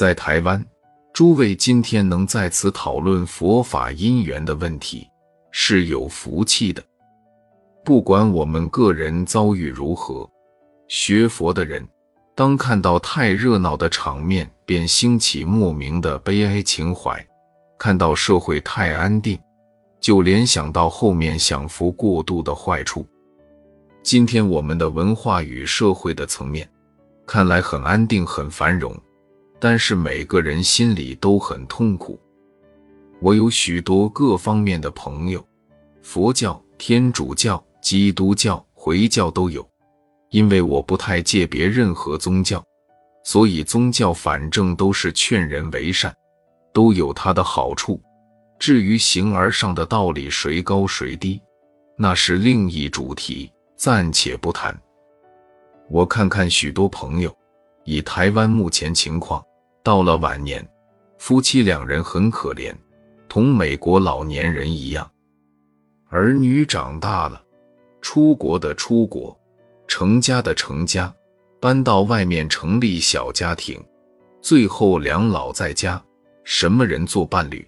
在台湾，诸位今天能在此讨论佛法因缘的问题，是有福气的。不管我们个人遭遇如何，学佛的人，当看到太热闹的场面，便兴起莫名的悲哀情怀；看到社会太安定，就联想到后面享福过度的坏处。今天我们的文化与社会的层面，看来很安定、很繁荣。但是每个人心里都很痛苦。我有许多各方面的朋友，佛教、天主教、基督教、回教都有。因为我不太借别任何宗教，所以宗教反正都是劝人为善，都有它的好处。至于形而上的道理谁高谁低，那是另一主题，暂且不谈。我看看许多朋友，以台湾目前情况。到了晚年，夫妻两人很可怜，同美国老年人一样。儿女长大了，出国的出国，成家的成家，搬到外面成立小家庭，最后两老在家，什么人做伴侣？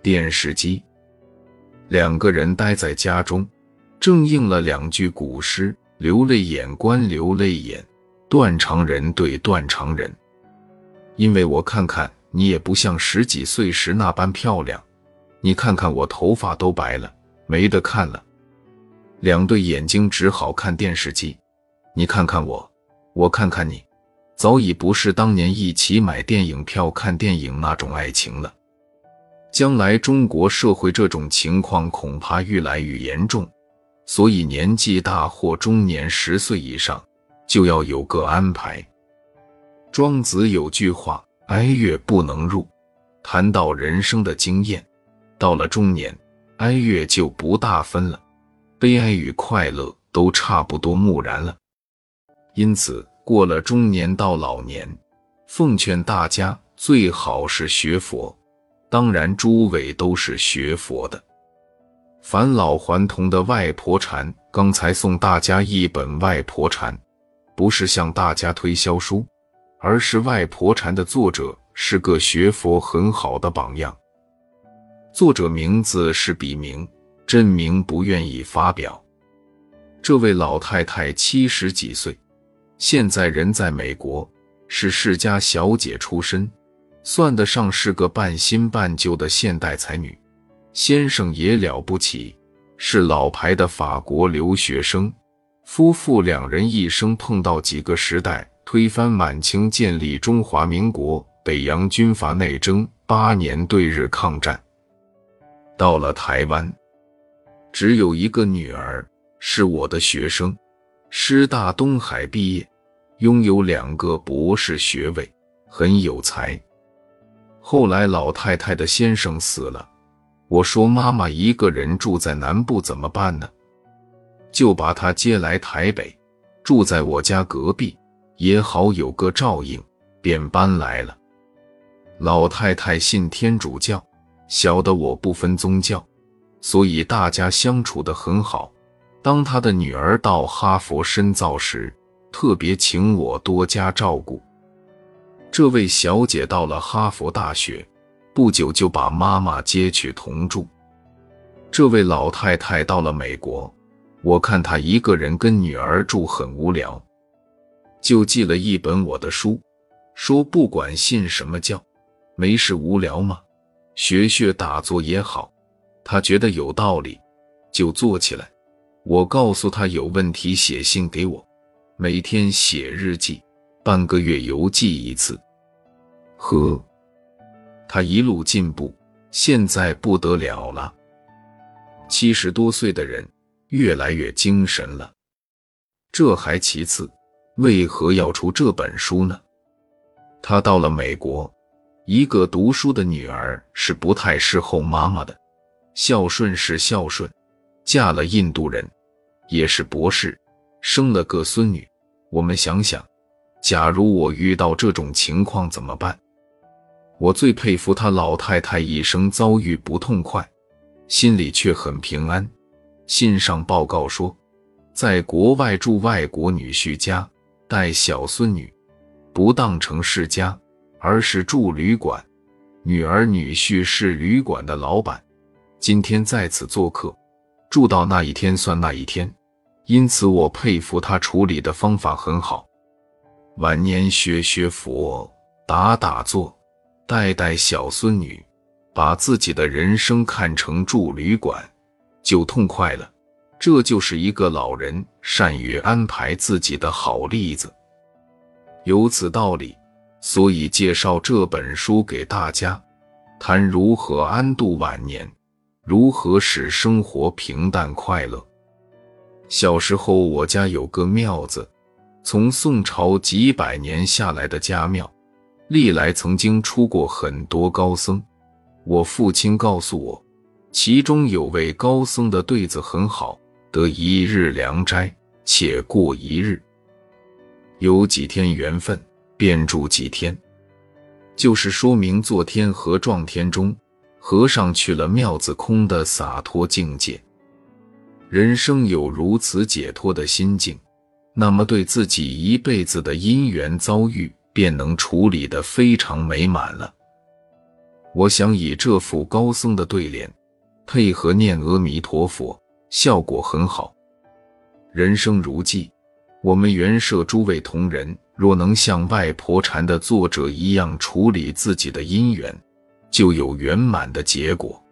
电视机。两个人待在家中，正应了两句古诗：“流泪眼观流泪眼，断肠人对断肠人。”因为我看看你也不像十几岁时那般漂亮，你看看我头发都白了，没得看了。两对眼睛只好看电视机。你看看我，我看看你，早已不是当年一起买电影票看电影那种爱情了。将来中国社会这种情况恐怕愈来愈严重，所以年纪大或中年十岁以上就要有个安排。庄子有句话：“哀乐不能入。”谈到人生的经验，到了中年，哀乐就不大分了，悲哀与快乐都差不多木然了。因此，过了中年到老年，奉劝大家最好是学佛。当然，诸位都是学佛的。返老还童的外婆禅，刚才送大家一本《外婆禅》，不是向大家推销书。而是《外婆禅》的作者是个学佛很好的榜样。作者名字是笔名，真名不愿意发表。这位老太太七十几岁，现在人在美国，是世家小姐出身，算得上是个半新半旧的现代才女。先生也了不起，是老牌的法国留学生。夫妇两人一生碰到几个时代。推翻满清，建立中华民国。北洋军阀内争，八年对日抗战。到了台湾，只有一个女儿，是我的学生，师大东海毕业，拥有两个博士学位，很有才。后来老太太的先生死了，我说妈妈一个人住在南部怎么办呢？就把她接来台北，住在我家隔壁。也好有个照应，便搬来了。老太太信天主教，小的我不分宗教，所以大家相处得很好。当她的女儿到哈佛深造时，特别请我多加照顾。这位小姐到了哈佛大学，不久就把妈妈接去同住。这位老太太到了美国，我看她一个人跟女儿住很无聊。就寄了一本我的书，说不管信什么教，没事无聊嘛，学学打坐也好。他觉得有道理，就做起来。我告诉他有问题写信给我，每天写日记，半个月邮寄一次。呵，他一路进步，现在不得了了。七十多岁的人，越来越精神了。这还其次。为何要出这本书呢？他到了美国，一个读书的女儿是不太侍候妈妈的，孝顺是孝顺，嫁了印度人，也是博士，生了个孙女。我们想想，假如我遇到这种情况怎么办？我最佩服他老太太一生遭遇不痛快，心里却很平安。信上报告说，在国外住外国女婿家。带小孙女，不当成世家，而是住旅馆，女儿女婿是旅馆的老板。今天在此做客，住到那一天算那一天。因此，我佩服他处理的方法很好。晚年学学佛，打打坐，带带小孙女，把自己的人生看成住旅馆，就痛快了。这就是一个老人善于安排自己的好例子。有此道理，所以介绍这本书给大家，谈如何安度晚年，如何使生活平淡快乐。小时候，我家有个庙子，从宋朝几百年下来的家庙，历来曾经出过很多高僧。我父亲告诉我，其中有位高僧的对子很好。得一日良斋，且过一日；有几天缘分，便住几天。就是说明做天和撞天中，和尚去了庙子空的洒脱境界。人生有如此解脱的心境，那么对自己一辈子的因缘遭遇，便能处理得非常美满了。我想以这副高僧的对联，配合念阿弥陀佛。效果很好。人生如寄，我们原社诸位同仁，若能像《外婆禅》的作者一样处理自己的因缘，就有圆满的结果。